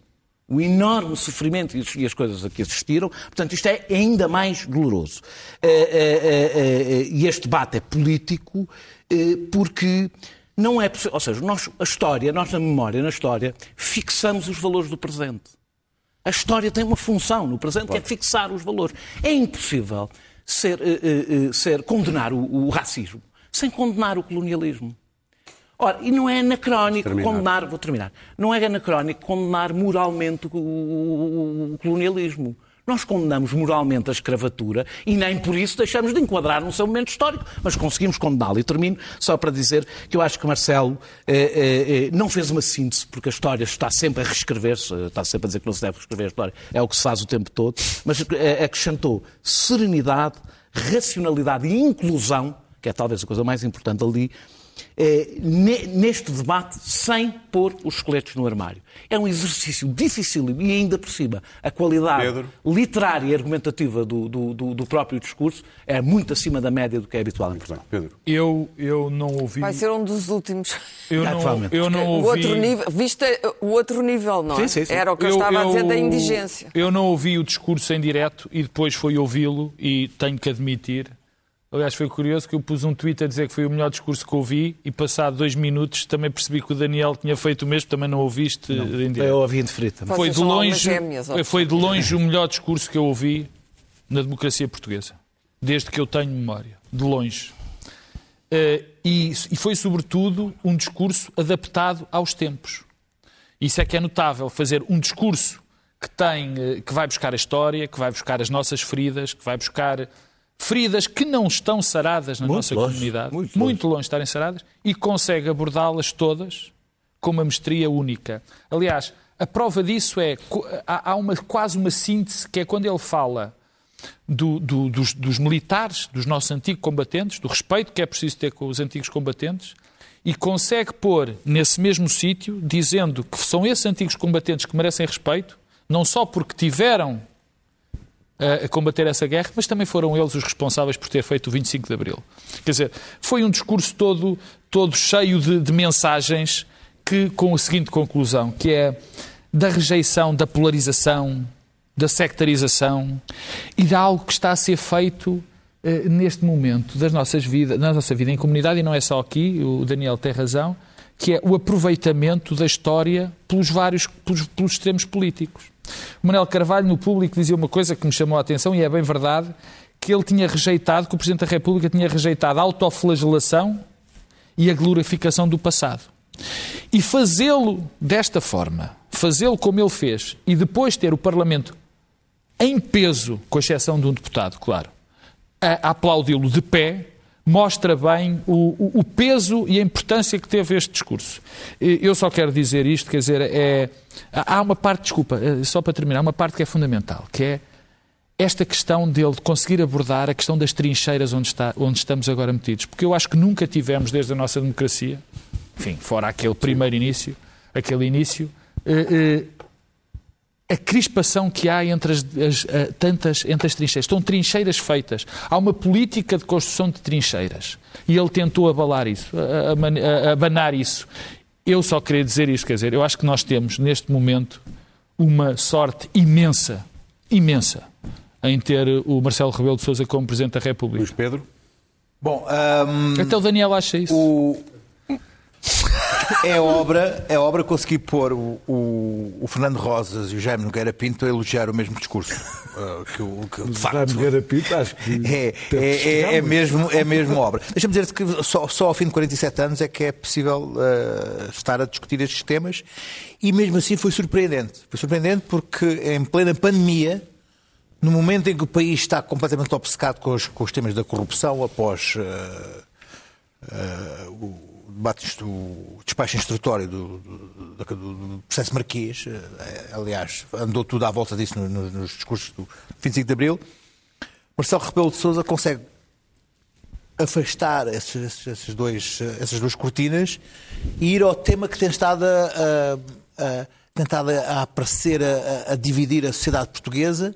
o enorme sofrimento e as coisas a que assistiram. Portanto, isto é ainda mais doloroso. Eh, eh, eh, E este debate é político porque não é possível. Ou seja, nós, a história, nós na memória, na história, fixamos os valores do presente. A história tem uma função no presente que é fixar os valores. É impossível ser, ser condenar o, o racismo sem condenar o colonialismo. Ora, e não é anacrónico Terminar. condenar, vou terminar, não é anacrónico condenar moralmente o, o- o colonialismo. Nós condenamos moralmente a escravatura e nem por isso deixamos de enquadrar no seu momento histórico, mas conseguimos condená-lo. E termino só para dizer que eu acho que Marcelo eh, eh, eh, não fez uma síntese, porque a história está sempre a reescrever-se, está sempre a dizer que não se deve reescrever a história, é o que se faz o tempo todo, mas eh, acrescentou serenidade, racionalidade e inclusão, que é talvez a coisa mais importante ali, eh, neste debate sem pôr os esqueletos no armário. É um exercício difícil e ainda por cima a qualidade Pedro. literária e argumentativa do, do- do- do próprio discurso é muito acima da média do que é habitual em Portugal. Pedro. Eu, eu não ouvi. Vai ser um dos últimos. Eu Ah, não, eu não O ouvi. outro nível, viste o outro nível, não é? Sim, sim, sim. Era o que eu, estava a dizer da indigência. Eu não ouvi o discurso em direto e depois fui ouvi-lo e tenho que admitir. Aliás, foi curioso que eu pus um tweet a dizer que foi o melhor discurso que ouvi e passado dois minutos também percebi que o Daniel tinha feito o mesmo, também não ouviste em direto. Eu ouvi indeferido também. Foi de longe, gêmeas, foi de longe o melhor discurso que eu ouvi na democracia portuguesa, desde que eu tenho memória, de longe. Eh, e, e foi sobretudo um discurso adaptado aos tempos. Isso é que é notável, fazer um discurso que tem, eh, que vai buscar a história, que vai buscar as nossas feridas, que vai buscar feridas que não estão saradas na Muito nossa longe, comunidade, muito muito longe de estarem saradas, e consegue abordá-las todas com uma mestria única. Aliás, a prova disso é há uma, quase uma síntese que é quando ele fala do- do- dos, dos militares, dos nossos antigos combatentes, do respeito que é preciso ter com os antigos combatentes, e consegue pôr nesse mesmo sítio, dizendo que são esses antigos combatentes que merecem respeito, não só porque tiveram a combater essa guerra, mas também foram eles os responsáveis por ter feito o 25 de Abril. Quer dizer, foi um discurso todo, todo cheio de, de mensagens que, com a seguinte conclusão, que é da rejeição, da polarização, da sectarização e de algo que está a ser feito eh, neste momento das nossas vidas, na nossa vida em comunidade, e não é só aqui, o Daniel tem razão, que é o aproveitamento da história pelos vários, pelos, pelos extremos políticos. O Manuel Carvalho, no público, dizia uma coisa que me chamou a atenção, e é bem verdade, que ele tinha rejeitado, que o Presidente da República tinha rejeitado a autoflagelação e a glorificação do passado. E fazê-lo desta forma, fazê-lo como ele fez, e depois ter o Parlamento em peso, com exceção de um deputado, claro, a aplaudi-lo de pé, mostra bem o, o, peso e a importância que teve este discurso. Eu só quero dizer isto, quer dizer, é, há uma parte, desculpa, eh, só para terminar, uma parte que é fundamental, que é esta questão dele conseguir abordar a questão das trincheiras onde, está, onde estamos agora metidos. Porque eu acho que nunca tivemos, desde a nossa democracia, enfim, fora aquele primeiro início, aquele início, eh, eh, a crispação que há entre as, as, a, tantas entre as trincheiras. Estão trincheiras feitas. Há uma política de construção de trincheiras. E ele tentou abalar isso, abanar isso. Eu só queria dizer isto, quer dizer, eu acho que nós temos, neste momento, uma sorte imensa, imensa, em ter o Marcelo Rebelo de Sousa como Presidente da República. Luís Pedro? Bom, um, até o Daniel acha isso. O, é obra, é obra conseguir pôr o, o, o, Fernando Rosas e o Jaime Nogueira Pinto a elogiar o mesmo discurso. Uh, que, o, que, de facto, Jaime Nogueira Pinto, acho que. É, é, é, é, mesmo, é mesmo obra. Deixa-me dizer que só, só ao fim de 47 anos é que é possível uh, estar a discutir estes temas e mesmo assim foi surpreendente. Foi surpreendente porque em plena pandemia. No momento em que o país está completamente obcecado com os, com os temas da corrupção, após uh, o debate, o despacho instrutório do, do, do, processo marquês, eh, aliás, andou tudo à volta disso nos, discursos do 25 de Abril, Marcelo Rebelo de Sousa consegue afastar esses, esses dois, essas duas cortinas e ir ao tema que tem estado a, a, a tentado a aparecer a, a, dividir a sociedade portuguesa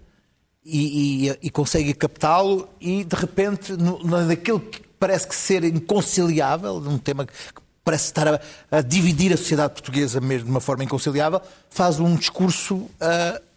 e, e, e consegue captá-lo e de repente no, naquilo que parece que ser inconciliável, um tema que parece estar a, a, dividir a sociedade portuguesa mesmo de uma forma inconciliável, faz um discurso uh,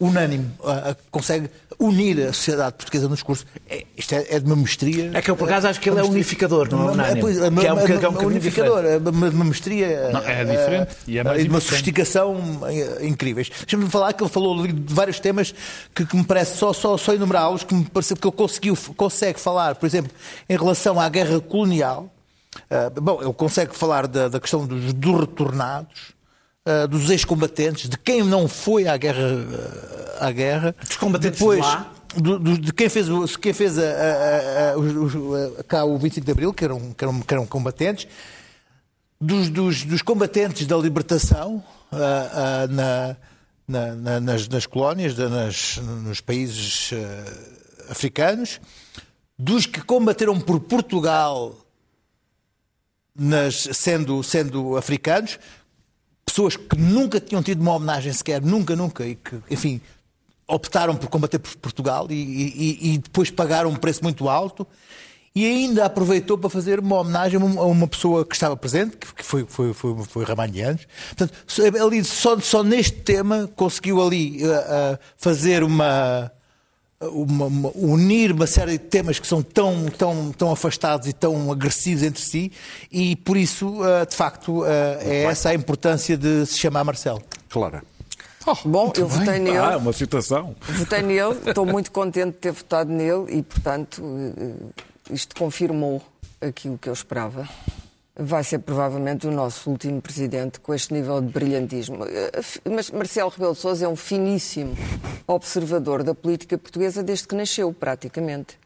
unânime, uh, consegue unir a sociedade portuguesa no discurso. É, isto é, é, de uma mestria. É que eu, por acaso, acho que ele é unificador, não é unânime. É, que é um, que é um unificador, é uma, uma mestria. Não, é diferente. e é mais de uma sofisticação incríveis. Deixa-me falar que ele falou de vários temas que, que me parece, só, só, só enumerá-los, que me parece que ele conseguiu, consegue falar, por exemplo, em relação à guerra colonial Uh, bom, ele consegue falar da, da questão dos, dos retornados, uh, dos ex-combatentes, de quem não foi à guerra. Uh, à guerra. Dos combatentes Depois, de lá. Do, do, de quem fez, quem fez a, a, a, a, cá o 25 de Abril, que eram, que eram, que eram combatentes, dos, dos, dos combatentes da libertação na, na, na, nas, nas colónias, nas, nos países africanos, dos que combateram por Portugal nas, sendo, sendo africanos, pessoas que nunca tinham tido uma homenagem sequer, nunca, nunca, e que, enfim, optaram por combater por Portugal e, e, e depois pagaram um preço muito alto e ainda aproveitou para fazer uma homenagem a uma pessoa que estava presente, que foi, foi, foi, foi Ramalhianos. Portanto, ali, só, só neste tema conseguiu ali uh, uh, fazer uma uma, uma, unir uma série de temas que são tão, tão, tão afastados e tão agressivos entre si, e por isso, uh, de facto, uh, é essa a importância de se chamar Marcelo. Clara. Oh, Bom, eu bem. votei nele. Ah, uma citação. Votei nele, estou muito contente de ter votado nele e, portanto, eh, isto confirmou aquilo que eu esperava vai ser provavelmente o nosso último presidente com este nível de brilhantismo. Mas Marcelo Rebelo de Sousa é um finíssimo observador da política portuguesa desde que nasceu, praticamente.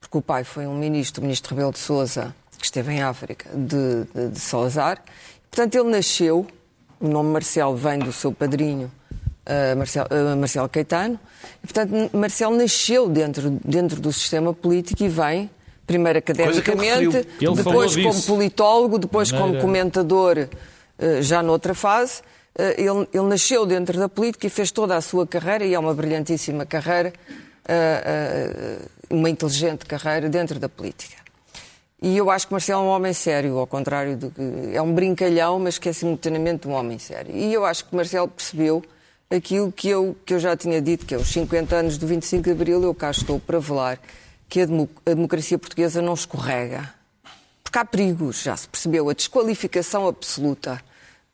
Porque o pai foi um ministro, o ministro Rebelo de Sousa, que esteve em África, de, de, de Salazar. Portanto, ele nasceu, o nome Marcelo vem do seu padrinho, uh, Marcelo, uh, Marcelo Caetano, e, portanto, Marcelo nasceu dentro, dentro do sistema político e vem primeiro academicamente, depois como politólogo, depois como comentador, eh, já noutra fase. Eh, ele, ele, nasceu dentro da política e fez toda a sua carreira, e é uma brilhantíssima carreira, ah, uma inteligente carreira dentro da política. E eu acho que Marcelo é um homem sério, ao contrário do que. É um brincalhão, mas que é simultaneamente um homem sério. E eu acho que Marcelo percebeu aquilo que eu, que eu já tinha dito, que é os 50 anos do 25 de Abril, eu cá estou para velar que a, demo- a democracia portuguesa não escorrega. Porque há perigos, já se percebeu, a desqualificação absoluta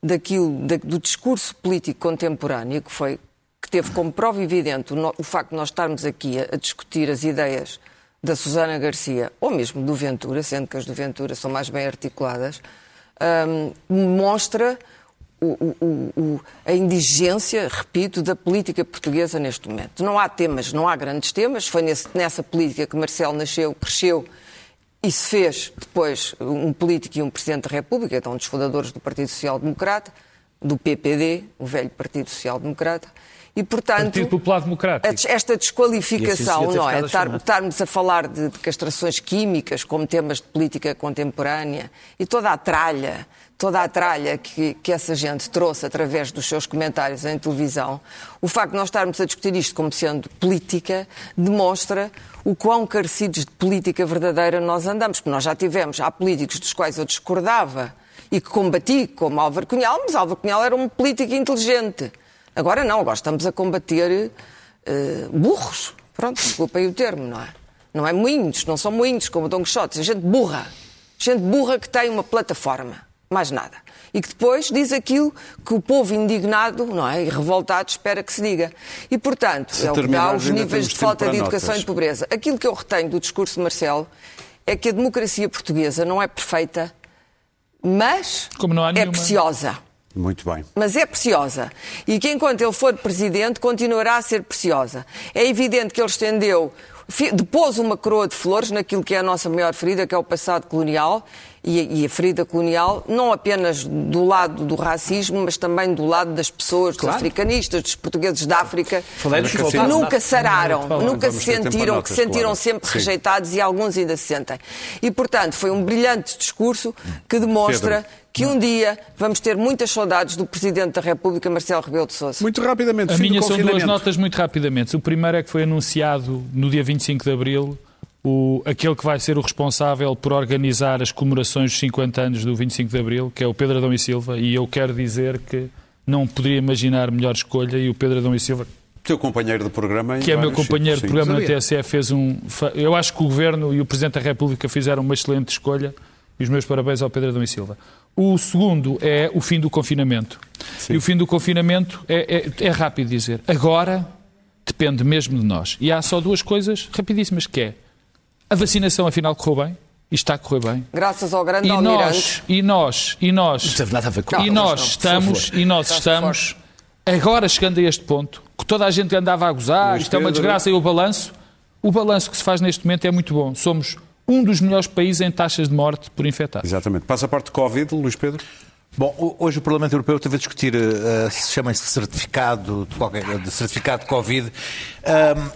daquilo, da- do discurso político contemporâneo, que foi que teve como prova evidente o, no- o facto de nós estarmos aqui a, a discutir as ideias da Susana Garcia, ou mesmo do Ventura, sendo que as do Ventura são mais bem articuladas, hum, mostra o- o- a indigência, repito, da política portuguesa neste momento. Não há temas, não há grandes temas. Foi nesse- nessa política que Marcelo nasceu, cresceu e se fez depois um político e um Presidente da República, então um dos fundadores do Partido Social Democrata, do PPD, o velho Partido Social Democrata. E, portanto, Partido Popular Democrático. esta desqualificação, assim não é? Estar- estarmos a falar de, de castrações químicas como temas de política contemporânea e toda a tralha, toda a tralha que, que essa gente trouxe através dos seus comentários em televisão, o facto de nós estarmos a discutir isto como sendo política demonstra o quão carecidos de política verdadeira nós andamos, porque nós já tivemos, há políticos dos quais eu discordava e que combati, como Álvaro Cunhal, mas Álvaro Cunhal era um político inteligente. Agora não, agora estamos a combater eh, burros. Pronto, desculpem o termo, não é? Não é moinhos, não são moinhos como o Dom Quixote, é gente burra. Gente burra que tem uma plataforma, mais nada. E que depois diz aquilo que o povo indignado não é, e revoltado espera que se diga. E, portanto, Se é o que dá os níveis de falta de educação notas. e pobreza. Aquilo que eu retenho do discurso de Marcelo é que a democracia portuguesa não é perfeita, mas Como não há é nenhuma. preciosa Muito bem. mas é preciosa. E que enquanto ele for presidente, continuará a ser preciosa. É evidente que ele estendeu, depôs uma coroa de flores naquilo que é a nossa maior ferida, que é o passado colonial, e, e a ferida colonial, não apenas do lado do racismo, mas também do lado das pessoas, dos africanistas, dos portugueses da África, Falei que nunca não. sararam, Vamos nunca se sentiram, notas, que sentiram claro. sempre Sim. rejeitados e alguns ainda se sentem. E, portanto, foi um brilhante discurso que demonstra Pedro. que um dia vamos ter muitas saudades do Presidente da República, Marcelo Rebelo de Sousa. Muito rapidamente, A fim do minha são duas notas muito rapidamente. O primeiro é que foi anunciado no dia 25 de Abril o, aquele que vai ser o responsável por organizar as comemorações dos 50 anos do 25 de Abril, que é o Pedro Adão e Silva, e eu quero dizer que não poderia imaginar melhor escolha e o Pedro Adão e Silva, Teu companheiro de programa que é meu companheiro de sítios, sim. programa na. TSF, fez um. Eu acho que o Governo e o Presidente da República fizeram uma excelente escolha e os meus parabéns ao Pedro Adão e Silva. O segundo é o fim do confinamento. E o fim do confinamento é, é, é rápido dizer. Agora depende mesmo de nós. E há só duas coisas rapidíssimas, que é a vacinação afinal correu bem, e está a correr bem. Graças ao grande E almirante. nós, e nós, e nós, Não teve nada a ver com Não, e nós não, estamos, favor. e nós estamos, agora chegando a este ponto, que toda a gente andava a gozar, isto é uma desgraça, e o balanço, o balanço que se faz neste momento é muito bom. Somos um dos melhores países em taxas de morte por infectados. Exatamente. Passaporte Covid, Luís Pedro? Bom, ho- hoje o Parlamento Europeu teve a discutir, se chama-se certificado de, qualquer, de certificado de Covid. Ahm,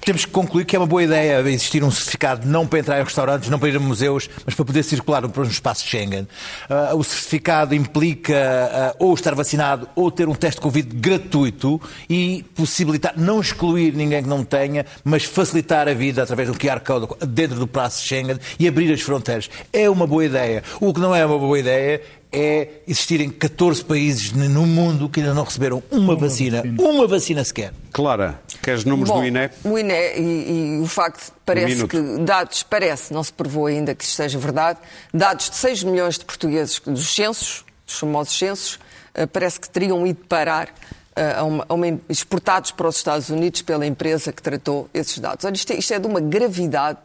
temos que concluir que é uma boa ideia existir um certificado não para entrar em restaurantes, não para ir a museus, mas para poder circular um espaço Schengen. Ah, o certificado implica ah, ou estar vacinado ou ter um teste de Covid gratuito e possibilitar, não excluir ninguém que não tenha, mas facilitar a vida através do QR Code dentro do espaço Schengen e abrir as fronteiras. É uma boa ideia. O que não é uma boa ideia é existirem 14 países no mundo que ainda não receberam uma, vacina, uma vacina sequer. Clara, queres números Bom, do INE? O INE e, e o facto de parece minuto. que dados, parece, não se provou ainda que isto seja verdade, dados de 6 milhões de portugueses dos censos, dos famosos censos, eh, parece que teriam ido parar eh, a uma, a uma- exportados para os Estados Unidos pela empresa que tratou esses dados. Olha, isto é, isto é de uma gravidade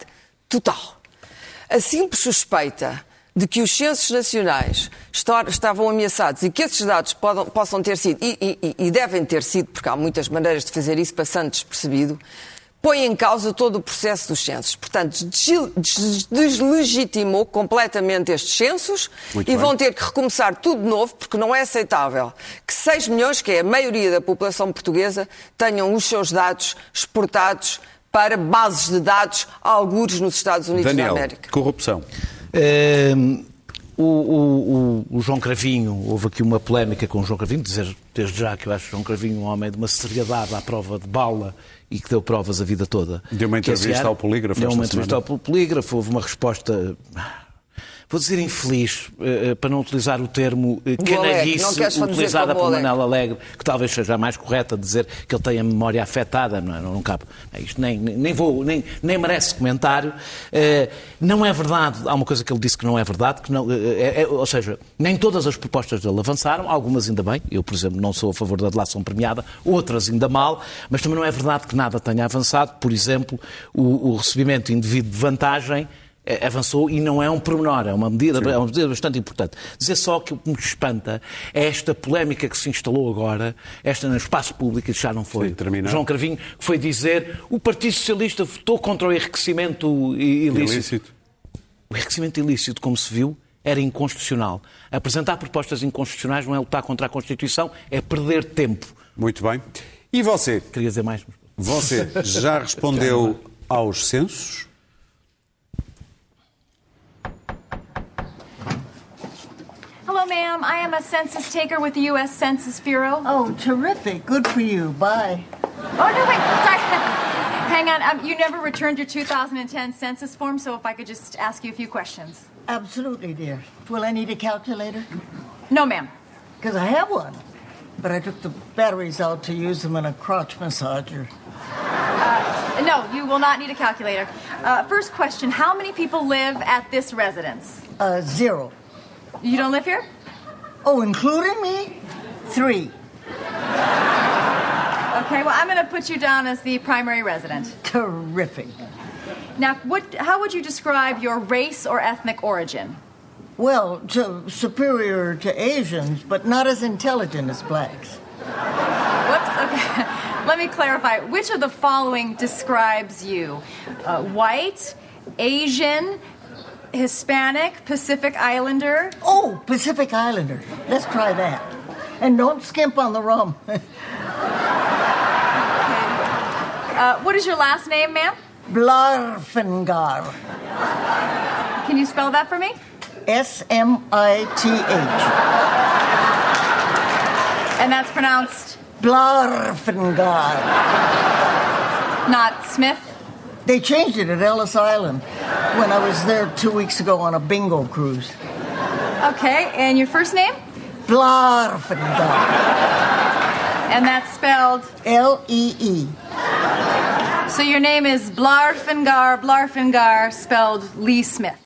total. A simples suspeita de que os censos nacionais esta- estavam ameaçados e que esses dados podam- possam ter sido, e, e- e devem ter sido, porque há muitas maneiras de fazer isso passando despercebido, põe em causa todo o processo dos censos. Portanto, desle- des- deslegitimou completamente estes censos Muito e bem. vão ter que recomeçar tudo de novo, porque não é aceitável que 6 milhões, que é a maioria da população portuguesa, tenham os seus dados exportados para bases de dados, algures nos Estados Unidos Daniel, da América. corrupção. Ehm, o, o- o- o João Cravinho, houve aqui uma polémica com o João Cravinho, dizer desde já que eu acho o João Cravinho um homem de uma seriedade à prova de bala e que deu provas a vida toda. Deu uma entrevista ao Polígrafo Deu uma entrevista semana. ao Polígrafo, houve uma resposta. Vou dizer infeliz, eh, eh, para não utilizar o termo eh, canalhice utilizada por o Alegre. Manela Alegre, que talvez seja mais correta dizer que ele tem a memória afetada, não, é? não, não cabe. É isto nem, nem, vou, nem, nem merece comentário. Não é verdade, há uma coisa que ele disse que não é verdade, que não, é- é- ou seja, nem todas as propostas dele avançaram, algumas ainda bem, eu, por exemplo, não sou a favor da delação premiada, outras ainda mal, mas também não é verdade que nada tenha avançado, por exemplo, o, o recebimento indevido de vantagem avançou e não é um pormenor, é uma medida, é uma medida bastante importante. Dizer só que o que me espanta é esta polémica que se instalou agora, esta no espaço público, isso já não foi. Sim, terminar. João Carvinho, que foi dizer o Partido Socialista votou contra o enriquecimento ilícito. Ilícito. O enriquecimento ilícito, como se viu, era inconstitucional. Apresentar propostas inconstitucionais não é lutar contra a Constituição, é perder tempo. Muito bem. E você? Queria dizer mais. mas- Você já respondeu aos censos? Hello, ma'am. I am a census taker with the U.S. Census Bureau. Oh, terrific. Good for you. Bye. Oh, no, wait. Sorry. Hang on. Um, you never returned your 2010 census form, so if I could just ask you a few questions. Absolutely, dear. Will I need a calculator? No, ma'am. Because I have one. But I took the batteries out to use them in a crotch massager. No, you will not need a calculator. Uh, first question How many people live at this residence? Uh, zero. You don't live here? Oh, including me? Three. Okay, well, I'm going to put you down as the primary resident. Terrific. Now, what, how would you describe your race or ethnic origin? Well, to, superior to Asians, but not as intelligent as blacks. Whoops, okay. Let me clarify. Which of the following describes you? Uh, white, Asian, Hispanic, Pacific Islander? Oh, Pacific Islander. Let's try that. And don't skimp on the rum. Uh, what is your last name, ma'am? Blarfengar. Can you spell that for me? S M I T H. And that's pronounced Blarfengar. not Smith? They changed it at Ellis Island when I was there two weeks ago on a bingo cruise. Okay, and your first name? Blarfengar. And that's spelled. L E E. So your name is Blarfengar, Blarfengar, spelled Lee Smith.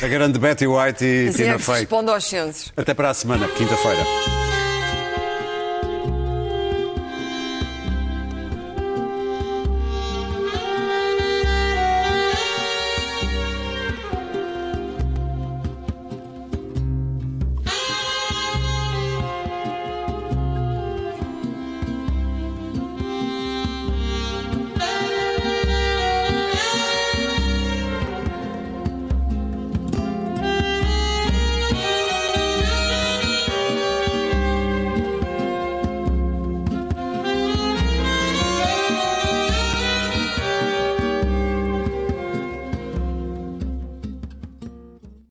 A grande Betty White e Tina Fey. responde aos censos. Até para a semana, quinta-feira.